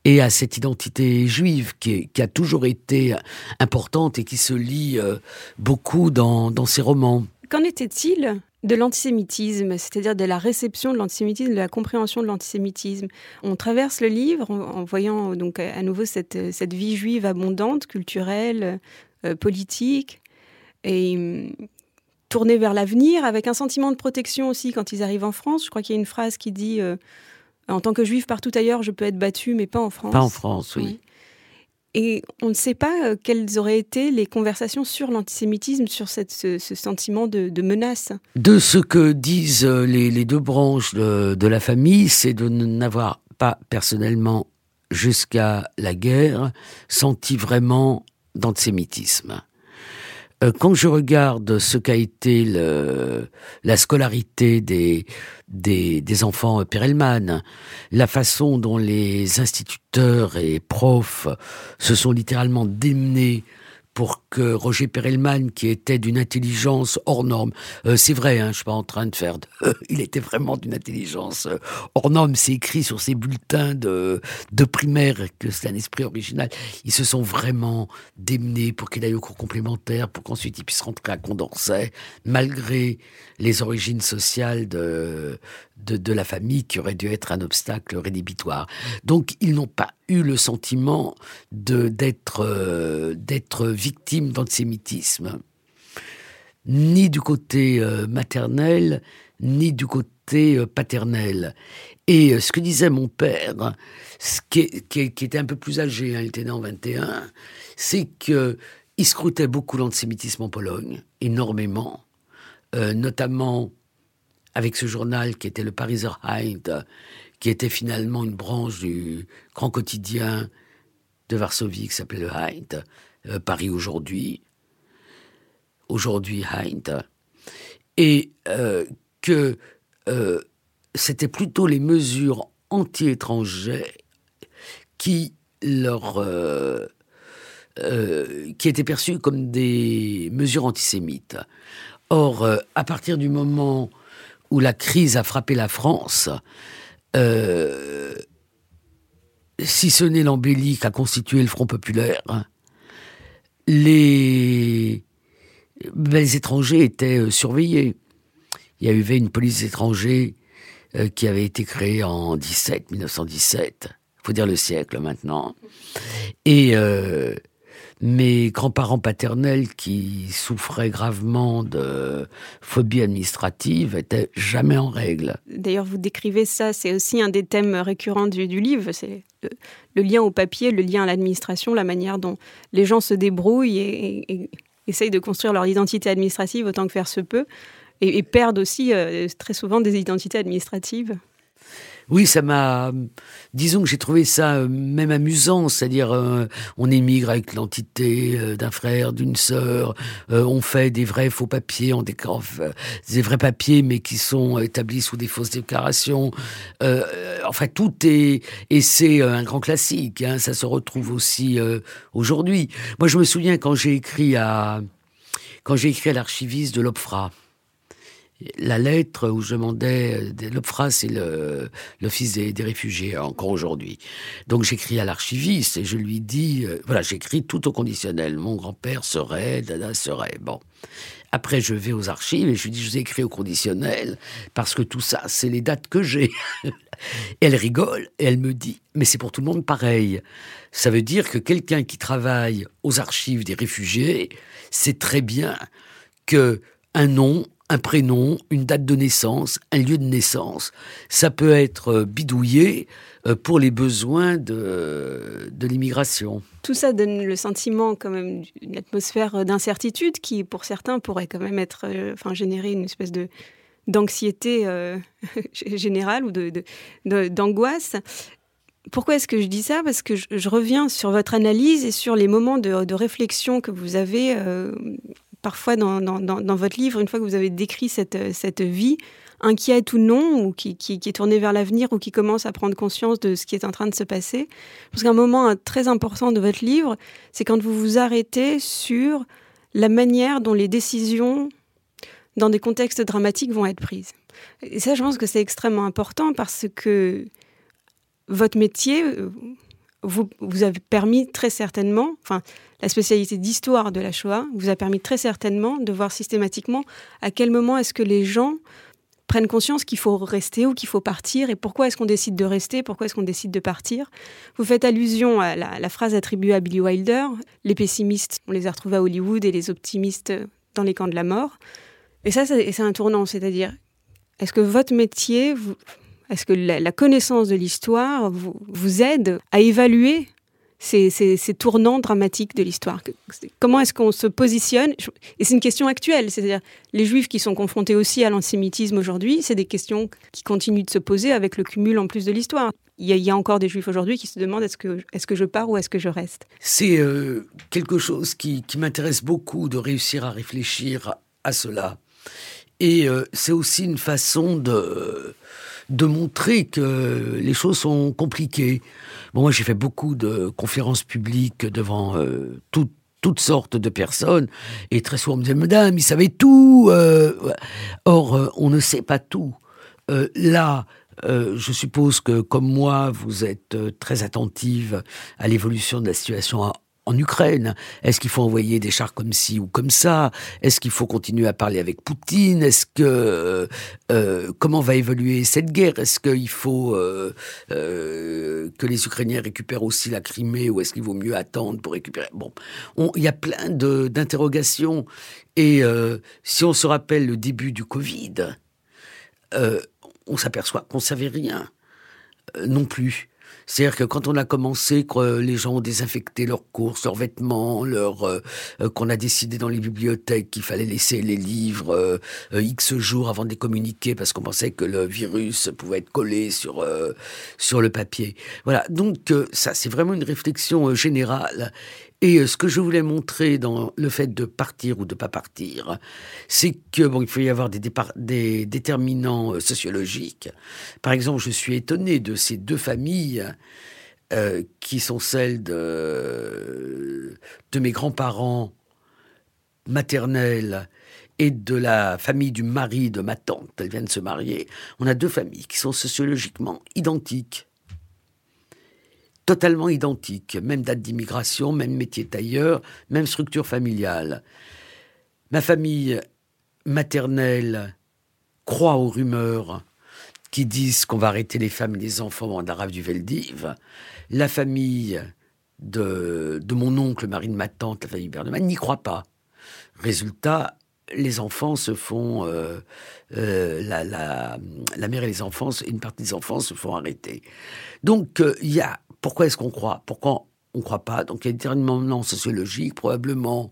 et à cette identité juive qui, a toujours été importante et qui se lit euh, beaucoup dans, ses romans. Qu'en était-il de l'antisémitisme, c'est-à-dire de la réception de l'antisémitisme, de la compréhension de l'antisémitisme? On traverse le livre en, voyant donc à nouveau cette, vie juive abondante, culturelle, euh, politique, et hum, tournée vers l'avenir, avec un sentiment de protection aussi quand ils arrivent en France. Je crois qu'il y a une phrase qui dit euh, en tant que juif partout ailleurs, je peux être battu, mais pas en France. Pas en France, oui. Et on ne sait pas quelles auraient été les conversations sur l'antisémitisme, sur cette, ce, sentiment de, menace. De ce que disent les, deux branches de, de la famille, c'est de n'avoir pas personnellement jusqu'à la guerre senti vraiment d'antisémitisme. Euh, quand je regarde ce qu'a été la scolarité des, des, des enfants Perelman, la façon dont les instituteurs et profs se sont littéralement démenés pour que Roger Perelman, qui était d'une intelligence hors norme, euh, c'est vrai, hein, je suis pas en train de faire, de, il était vraiment d'une intelligence euh, hors norme. C'est écrit sur ses bulletins de, de primaire que c'est un esprit original. Ils se sont vraiment démenés pour qu'il aille au cours complémentaire, pour qu'ensuite il puisse rentrer à Condorcet, malgré les origines sociales de, de, la famille qui aurait dû être un obstacle rédhibitoire. Donc ils n'ont pas eu le sentiment euh, d'être victime d'antisémitisme, ni du côté euh, maternel, ni du côté euh, paternel. Et ce que disait mon père, ce qui, qui, était un peu plus âgé, hein, il était né en 21, c'est que il scrutait beaucoup l'antisémitisme en Pologne, énormément, notamment avec ce journal qui était le Pariser Heide, qui était finalement une branche du grand quotidien de Varsovie qui s'appelait le Heint, euh, Paris aujourd'hui, aujourd'hui Heint, et euh, que euh, c'était plutôt les mesures anti-étrangères qui leur qui étaient perçues comme des mesures antisémites. Or, à partir du moment où la crise a frappé la France, euh, si ce n'est l'embellie qu'a constitué le Front populaire, les, étrangers étaient euh, surveillés. Il y avait une police étrangère euh, qui avait été créée en 17, 1917. Faut dire le siècle maintenant. Mes grands-parents paternels qui souffraient gravement de phobie administrative étaient jamais en règle. D'ailleurs, vous décrivez ça, c'est aussi un des thèmes récurrents du, livre, c'est le, lien au papier, le lien à l'administration, la manière dont les gens se débrouillent et, essayent de construire leur identité administrative autant que faire se peut, et, perdent aussi euh, très souvent des identités administratives. Oui, ça m'a. Disons que j'ai trouvé ça euh, même amusant, c'est-à-dire euh, on émigre avec l'entité euh, d'un frère, d'une sœur, on fait des vrais faux papiers, on des vrais papiers, mais qui sont établis sous des fausses déclarations. enfin, tout est et c'est un grand classique. Hein, ça se retrouve aussi aujourd'hui. Moi, je me souviens quand j'ai écrit à quand j'ai écrit à l'archiviste de l'OPFRA la lettre où je demandais, euh, l'OPFRA, c'est l'Office des, des, réfugiés, encore aujourd'hui. Donc j'écris à l'archiviste et je lui dis, euh, voilà, j'écris tout au conditionnel. Mon grand-père serait, dada serait. Bon. Après, je vais aux archives et je lui dis, je vous ai écrit au conditionnel parce que tout ça, c'est les dates que j'ai. elle rigole et elle me dit, mais c'est pour tout le monde pareil. Ça veut dire que quelqu'un qui travaille aux archives des réfugiés sait très bien que un nom, un prénom, une date de naissance, un lieu de naissance. Ça peut être euh, bidouillé euh, pour les besoins de, de l'immigration. Tout ça donne le sentiment quand même d'une atmosphère d'incertitude qui, pour certains, pourrait quand même être, euh, enfin, générer une espèce de d'anxiété générale ou de, d'angoisse. Pourquoi est-ce que je dis ça? Parce que je, reviens sur votre analyse et sur les moments de, de réflexion que vous avez parfois dans, votre livre, une fois que vous avez décrit cette, cette vie, inquiète ou non, ou qui, qui, est tournée vers l'avenir, ou qui commence à prendre conscience de ce qui est en train de se passer. Parce qu'un moment très important de votre livre, c'est quand vous vous arrêtez sur la manière dont les décisions dans des contextes dramatiques vont être prises. Et ça, je pense que c'est extrêmement important parce que votre métier, vous, vous avez permis très certainement, enfin, la spécialité d'histoire de la Shoah vous a permis très certainement de voir systématiquement à quel moment est-ce que les gens prennent conscience qu'il faut rester ou qu'il faut partir et pourquoi est-ce qu'on décide de rester, pourquoi est-ce qu'on décide de partir. Vous faites allusion à la, phrase attribuée à Billy Wilder, les pessimistes, on les a retrouvés à Hollywood et les optimistes dans les camps de la mort. Et ça, c'est un tournant, c'est-à-dire, est-ce que votre métier, est-ce que la, connaissance de l'histoire vous, aide à évaluer ces, tournants dramatiques de l'histoire? Comment est-ce qu'on se positionne? Et c'est une question actuelle, c'est-à-dire les juifs qui sont confrontés aussi à l'antisémitisme aujourd'hui, c'est des questions qui continuent de se poser avec le cumul en plus de l'histoire. Il y, a, encore des juifs aujourd'hui qui se demandent est-ce que, je pars ou est-ce que je reste? C'est euh, quelque chose qui, qui m'intéresse beaucoup de réussir à réfléchir à cela. Et euh, c'est aussi une façon de, de montrer que les choses sont compliquées. Bon, moi, j'ai fait beaucoup de conférences publiques devant euh, toutes sortes de personnes, et très souvent on me disait, Madame, il savait tout. Euh. or, on ne sait pas tout. là, je suppose que, comme moi, vous êtes très attentive à l'évolution de la situation en Ukraine. Est-ce qu'il faut envoyer des chars comme ci ou comme ça? Est-ce qu'il faut continuer à parler avec Poutine? Est-ce que euh, euh, comment va évoluer cette guerre? Est-ce qu'il faut euh, que les Ukrainiens récupèrent aussi la Crimée ou est-ce qu'il vaut mieux attendre pour récupérer? Bon, il y a plein d'interrogations. Et si on se rappelle le début du Covid, on s'aperçoit qu'on savait rien non plus. C'est-à-dire que quand on a commencé, que les gens ont désinfecté leurs courses, leurs vêtements, leur, euh, euh, qu'on a décidé dans les bibliothèques qu'il fallait laisser les livres euh, X jours avant de les communiquer parce qu'on pensait que le virus pouvait être collé sur, sur le papier. Voilà, donc ça c'est vraiment une réflexion générale. Et euh, ce que je voulais montrer dans le fait de partir ou de pas partir, c'est que bon, il faut y avoir des, des déterminants euh, sociologiques. Par exemple, je suis étonné de ces deux familles euh, qui sont celles de, de mes grands-parents maternels et de la famille du mari de ma tante. Elles viennent se marier. On a deux familles qui sont sociologiquement identiques totalement identiques, même date d'immigration, même métier tailleur, même structure familiale. Ma famille maternelle croit aux rumeurs qui disent qu'on va arrêter les femmes et les enfants en arabe du Veldiv. La famille de, de mon oncle, mari de ma tante, la famille Berneman, n'y croit pas. Résultat, les enfants se font, euh, euh, la, la, la, mère et les enfants, une partie des enfants se font arrêter. Donc euh, il y a pourquoi est-ce qu'on croit? Pourquoi on ne croit pas? Donc il y a des déterminants sociologiques, probablement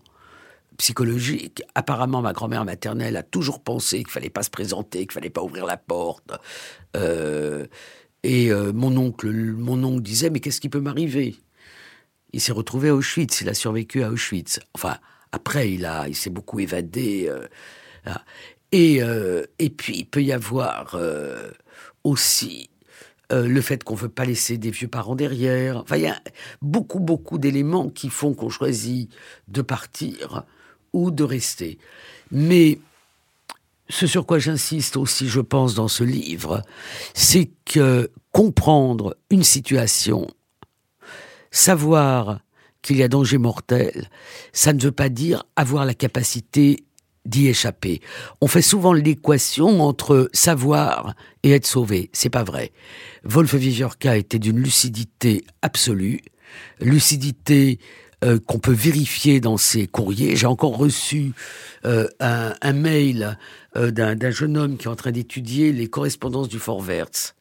psychologiques. Apparemment, ma grand-mère maternelle a toujours pensé qu'il fallait pas se présenter, qu'il fallait pas ouvrir la porte. Euh, et euh, mon oncle, mon oncle disait mais qu'est-ce qui peut m'arriver? Il s'est retrouvé à Auschwitz, il a survécu à Auschwitz. Enfin, après, il il s'est beaucoup évadé. Euh, et, et puis, il peut y avoir aussi euh, le fait qu'on veut pas laisser des vieux parents derrière. Enfin, il y a beaucoup, beaucoup d'éléments qui font qu'on choisit de partir ou de rester. Mais ce sur quoi j'insiste aussi, je pense, dans ce livre, c'est que comprendre une situation, savoir qu'il y a danger mortel, ça ne veut pas dire avoir la capacité d'y échapper. On fait souvent l'équation entre savoir et être sauvé. C'est pas vrai. Wolf était d'une lucidité absolue, lucidité euh, qu'on peut vérifier dans ses courriers. J'ai encore reçu euh, un, mail euh, d'un jeune homme qui est en train d'étudier les correspondances du Fort Wertz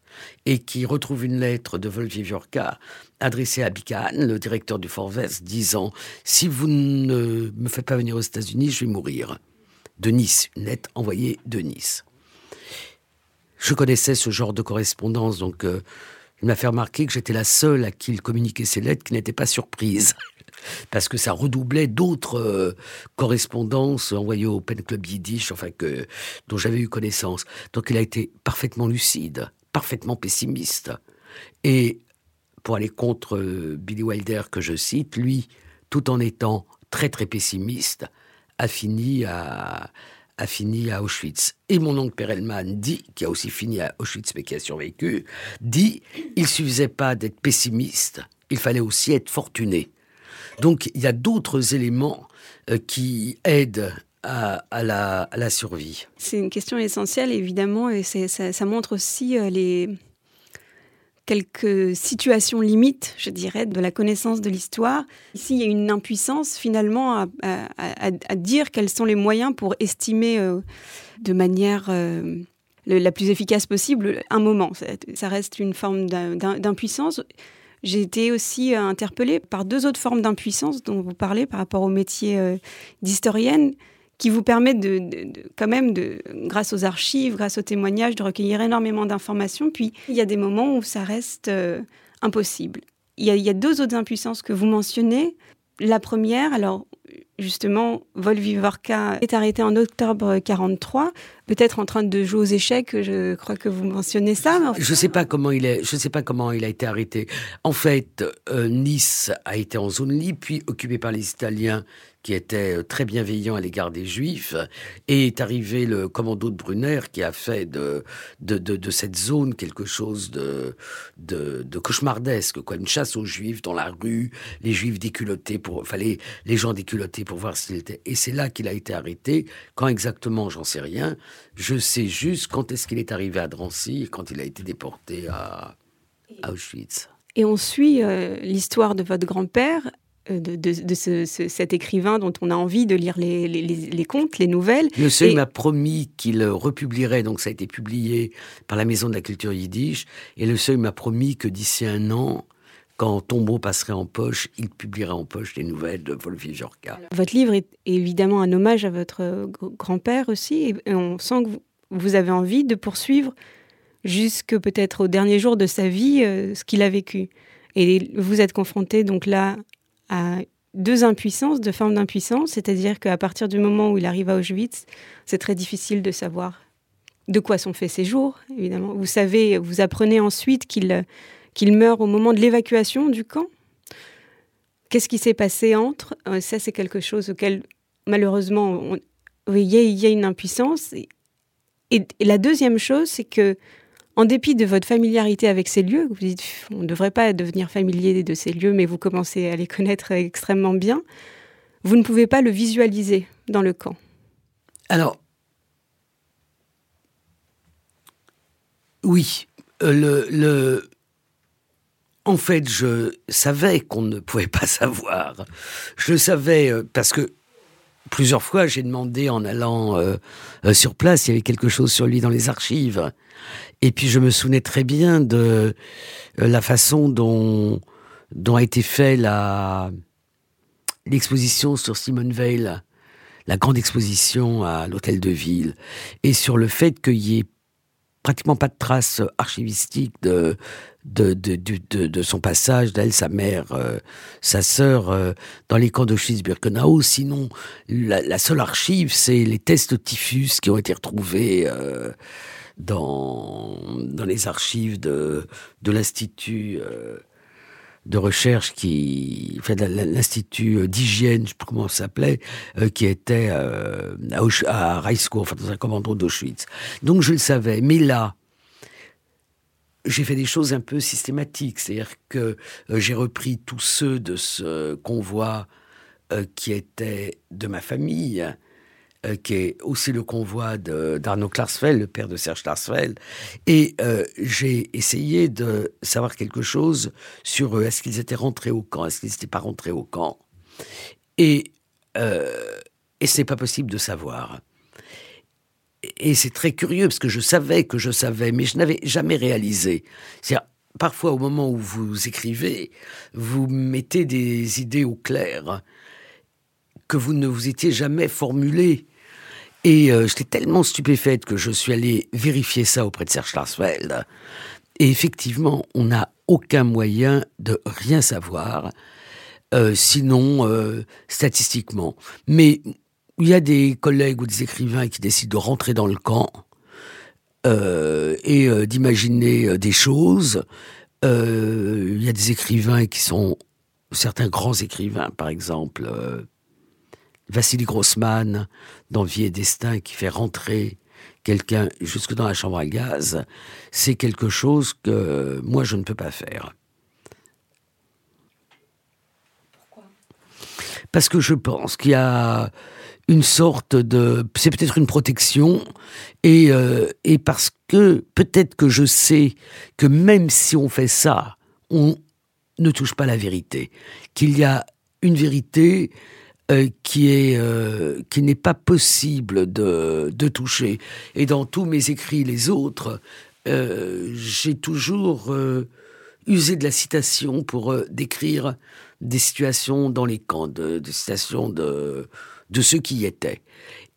et qui retrouve une lettre de Wolf adressée à Bican, le directeur du Fort Wertz, disant Si vous ne me faites pas venir aux États-Unis, je vais mourir de Nice, une lettre envoyée de Nice. Je connaissais ce genre de correspondance, donc euh, il m'a fait remarquer que j'étais la seule à qui il communiquait ces lettres qui n'était pas surprise. Parce que ça redoublait d'autres euh, correspondances envoyées au Pen Club Yiddish, enfin que, dont j'avais eu connaissance. Donc il a été parfaitement lucide, parfaitement pessimiste. Et pour aller contre euh, Billy Wilder que je cite, lui, tout en étant très très pessimiste, a fini à, a fini à Auschwitz. Et mon oncle Perelman dit, qui a aussi fini à Auschwitz mais qui a survécu, dit il suffisait pas d'être pessimiste, il fallait aussi être fortuné. Donc il y a d'autres éléments euh, qui aident à, la, la, survie. C'est une question essentielle évidemment et ça, ça, montre aussi euh, les quelques situations limites, je dirais, de la connaissance de l'histoire. Ici, il y a une impuissance finalement à, dire quels sont les moyens pour estimer euh, de manière euh, la plus efficace possible un moment. Ça, reste une forme d'impuissance. j'ai été aussi interpellée par deux autres formes d'impuissance dont vous parlez par rapport au métier d'historienne qui vous permet de, quand même, de, grâce aux archives, grâce aux témoignages, de recueillir énormément d'informations. Puis il y a des moments où ça reste impossible. Il y, a, deux autres impuissances que vous mentionnez. La première, alors justement, Volvivorka est arrêté en octobre 43, peut-être en train de jouer aux échecs. Je crois que vous mentionnez ça. Je ne sais pas comment il est. Je sais pas comment il a été arrêté. En fait, euh, Nice a été en zone libre, puis occupé par les Italiens qui était euh, très bienveillant à l'égard des Juifs, et est arrivé le commando de Brunner qui a fait de, de, de, cette zone quelque chose de, de, de, cauchemardesque, quoi, une chasse aux Juifs dans la rue, les Juifs déculottés pour, fallait les gens déculottés pour voir s'il était. Et c'est là qu'il a été arrêté. Quand exactement, j'en sais rien. Je sais juste quand est-ce qu'il est arrivé à Drancy, quand il a été déporté à, Auschwitz. Et on suit euh, l'histoire de votre grand-père euh, de, cet écrivain dont on a envie de lire les, contes, les nouvelles. Le seuil m'a promis qu'il republierait, donc ça a été publié par la Maison de la Culture Yiddish, et le seuil m'a promis que d'ici un an, quand Tombeau passerait en poche, il publiera en poche les nouvelles de Wolfi Jorka. Votre livre est évidemment un hommage à votre grand-père aussi, et on sent que vous avez envie de poursuivre jusque peut-être au dernier jour de sa vie euh, ce qu'il a vécu. Et vous êtes confronté donc là à deux impuissances, deux formes d'impuissance, c'est-à-dire qu'à partir du moment où il arrive à Auschwitz, c'est très difficile de savoir de quoi sont faits ses jours, évidemment. Vous savez, vous apprenez ensuite qu'il qu'il meurt au moment de l'évacuation du camp. Qu'est-ce qui s'est passé entre? Euh, Ça, c'est quelque chose auquel, malheureusement, il y, a une impuissance. et la deuxième chose, c'est que en dépit de votre familiarité avec ces lieux, vous dites on ne devrait pas devenir familier de ces lieux, mais vous commencez à les connaître extrêmement bien, vous ne pouvez pas le visualiser dans le camp. Alors, oui, euh, le, en fait, je savais qu'on ne pouvait pas savoir. Je savais euh, parce que plusieurs fois, j'ai demandé en allant euh, sur place, il y avait quelque chose sur lui dans les archives. Et puis je me souvenais très bien de euh, la façon dont, dont a été fait la l'exposition sur Simone Veil, la grande exposition à l'hôtel de ville, et sur le fait qu'il y ait pratiquement pas de traces archivistiques de, de, de, de, de son passage, d'elle, sa mère, euh, sa sœur, euh, dans les camps d'Auschwitz-Birkenau. Sinon, la, seule archive, c'est les tests typhus qui ont été retrouvés dans, dans les archives de, de l'Institut euh, de recherche qui, fait l'Institut d'hygiène, je sais pas comment ça s'appelait, euh, qui était euh, à, à Reichskow, enfin dans un commando d'Auschwitz. Donc je le savais. Mais là, j'ai fait des choses un peu systématiques. C'est-à-dire que j'ai repris tous ceux de ce convoi qui était de ma famille, euh, qui est aussi le convoi d'Arnaud Klarsfeld, le père de Serge Klarsfeld. Et euh, j'ai essayé de savoir quelque chose sur eux. Est-ce qu'ils étaient rentrés au camp Est-ce qu'ils n'étaient pas rentrés au camp Et, euh, et ce n'est pas possible de savoir. Et c'est très curieux parce que je savais que je savais, mais je n'avais jamais réalisé. cest parfois au moment où vous écrivez, vous mettez des idées au clair que vous ne vous étiez jamais formulées. Et euh, j'étais tellement stupéfaite que je suis allé vérifier ça auprès de Serge Schwarzfeld. Et effectivement, on n'a aucun moyen de rien savoir, euh, sinon euh, statistiquement. Mais il y a des collègues ou des écrivains qui décident de rentrer dans le camp et d'imaginer des choses. Il y a des écrivains qui sont certains grands écrivains, par exemple Vassili Grossman dans Vie et Destin qui fait rentrer quelqu'un jusque dans la chambre à gaz, c'est quelque chose que moi je ne peux pas faire. Pourquoi? Parce que je pense qu'il y a une sorte de... C'est peut-être une protection, et, euh, et parce que peut-être que je sais que même si on fait ça, on ne touche pas la vérité, qu'il y a une vérité euh, qui est euh, qui n'est pas possible de, de, toucher. Et dans tous mes écrits, les autres, euh, j'ai toujours user de la citation pour décrire des situations dans les camps, de, des situations de, de ceux qui y étaient.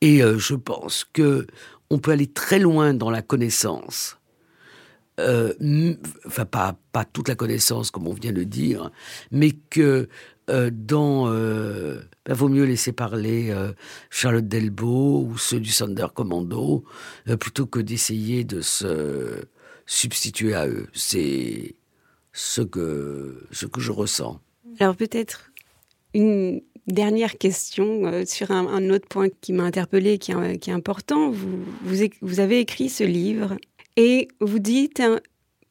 Et je pense que on peut aller très loin dans la connaissance. Enfin, pas, pas toute la connaissance, comme on vient de dire, mais que euh. Euh, ben, vaut mieux laisser parler euh, Charlotte Delbo ou ceux du Sonder Commando plutôt que d'essayer de se substituer à eux. C'est ce que, ce que je ressens. Alors, peut-être une dernière question sur un, autre point qui m'a interpellé, qui, qui, est important. Vous, vous, vous avez écrit ce livre et vous dites hein,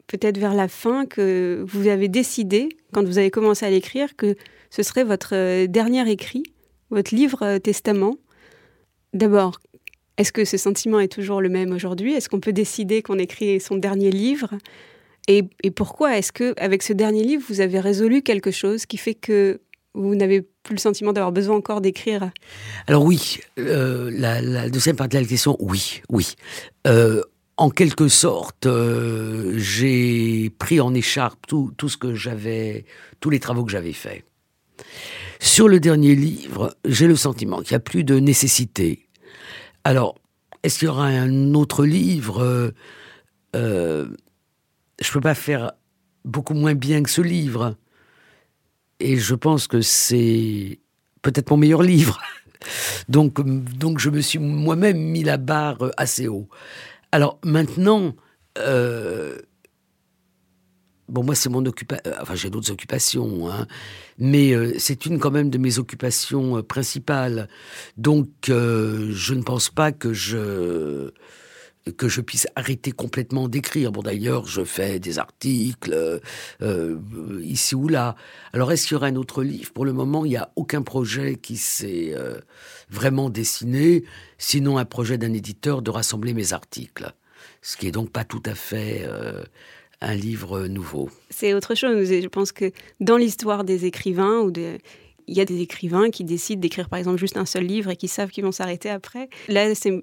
peut-être vers la fin que vous avez décidé, quand vous avez commencé à l'écrire, que ce serait votre euh, dernier écrit, votre livre euh, testament. D'abord, est-ce que ce sentiment est toujours le même aujourd'hui? Est-ce qu'on peut décider qu'on écrit son dernier livre? Et, pourquoi est-ce que, avec ce dernier livre, vous avez résolu quelque chose qui fait que vous n'avez plus le sentiment d'avoir besoin encore d'écrire? Alors oui, euh, la, deuxième partie de la question, oui, oui. en quelque sorte, j'ai pris en écharpe tout, tout ce que j'avais, tous les travaux que j'avais faits. Sur le dernier livre, j'ai le sentiment qu'il n'y a plus de nécessité. Alors, est-ce qu'il y aura un autre livre? Euh, euh, Je ne peux pas faire beaucoup moins bien que ce livre. Et je pense que c'est peut-être mon meilleur livre. donc, donc je me suis moi-même mis la barre assez haut. Alors maintenant, euh, Bon, moi, c'est mon occupation. Euh, enfin, j'ai d'autres occupations, hein. mais euh, c'est une quand même de mes occupations euh, principales. Donc, je ne pense pas que je que je puisse arrêter complètement d'écrire. Bon, d'ailleurs, je fais des articles ici ou là. Alors, est-ce qu'il y aura un autre livre? Pour le moment, il n'y a aucun projet qui s'est vraiment dessiné, sinon un projet d'un éditeur de rassembler mes articles. Ce qui est donc pas tout à fait un livre nouveau. C'est autre chose. Je pense que dans l'histoire des écrivains ou il y a des écrivains qui décident d'écrire par exemple juste un seul livre et qui savent qu'ils vont s'arrêter après. Là, c'est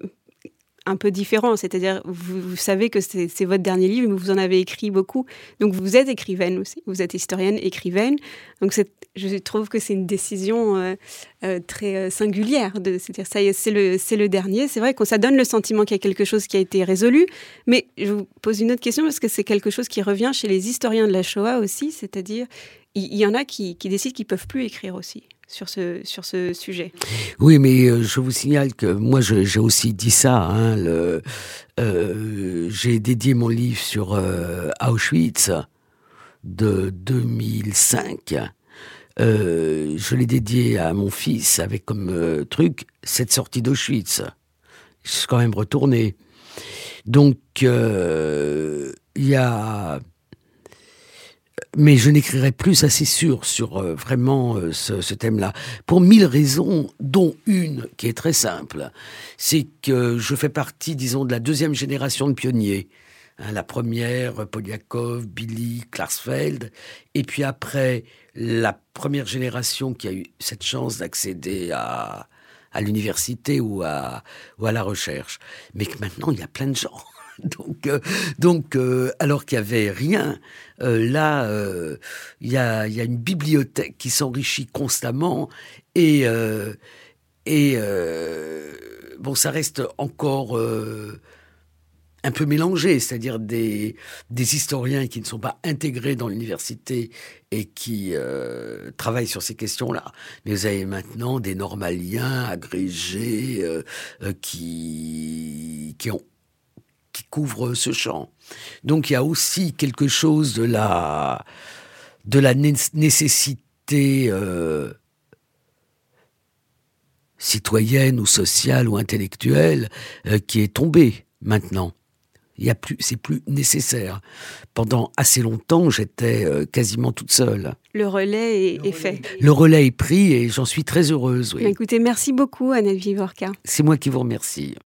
un peu différent. C'est-à-dire, vous, savez que c'est votre dernier livre, mais vous en avez écrit beaucoup. Donc, vous êtes écrivaine aussi. Vous êtes historienne, écrivaine. Donc, je trouve que c'est une décision euh, euh, très euh, singulière. C'est-à-dire, ça c'est le, dernier. C'est vrai que ça donne le sentiment qu'il y a quelque chose qui a été résolu. Mais je vous pose une autre question parce que c'est quelque chose qui revient chez les historiens de la Shoah aussi. C'est-à-dire, il y, y, en a qui, qui décident qu'ils peuvent plus écrire aussi sur ce, sur ce sujet. Oui, mais euh, je vous signale que moi, j'ai aussi dit ça. Hein, euh, j'ai dédié mon livre sur euh, Auschwitz de 2005. je l'ai dédié à mon fils avec comme truc cette sortie d'Auschwitz. Je suis quand même retourné. Donc, il y a mais je n'écrirai plus, c'est sûr, sur euh, vraiment euh, ce, thème-là, pour mille raisons, dont une qui est très simple, c'est que je fais partie, disons, de la deuxième génération de pionniers. Hein, la première, Poliakov, Billy, Klarsfeld, et puis après, la première génération qui a eu cette chance d'accéder à, à l'université ou à, ou à la recherche. Mais que maintenant, il y a plein de gens donc, euh, donc euh, alors qu'il n'y avait rien, euh, là, il y a, y, une bibliothèque qui s'enrichit constamment et, bon, ça reste encore un peu mélangé, c'est-à-dire des, historiens qui ne sont pas intégrés dans l'université et qui travaillent sur ces questions-là. Mais vous avez maintenant des normaliens agrégés qui, qui ont couvre ce champ. Donc il y a aussi quelque chose de la, de la nécessité euh, citoyenne ou sociale ou intellectuelle euh, qui est tombée maintenant. Il y a plus, c'est plus nécessaire. Pendant assez longtemps, j'étais euh, quasiment toute seule. Le relais est, fait. Le relais est pris et j'en suis très heureuse. Écoutez, merci beaucoup, Annette Vivorca. C'est moi qui vous remercie.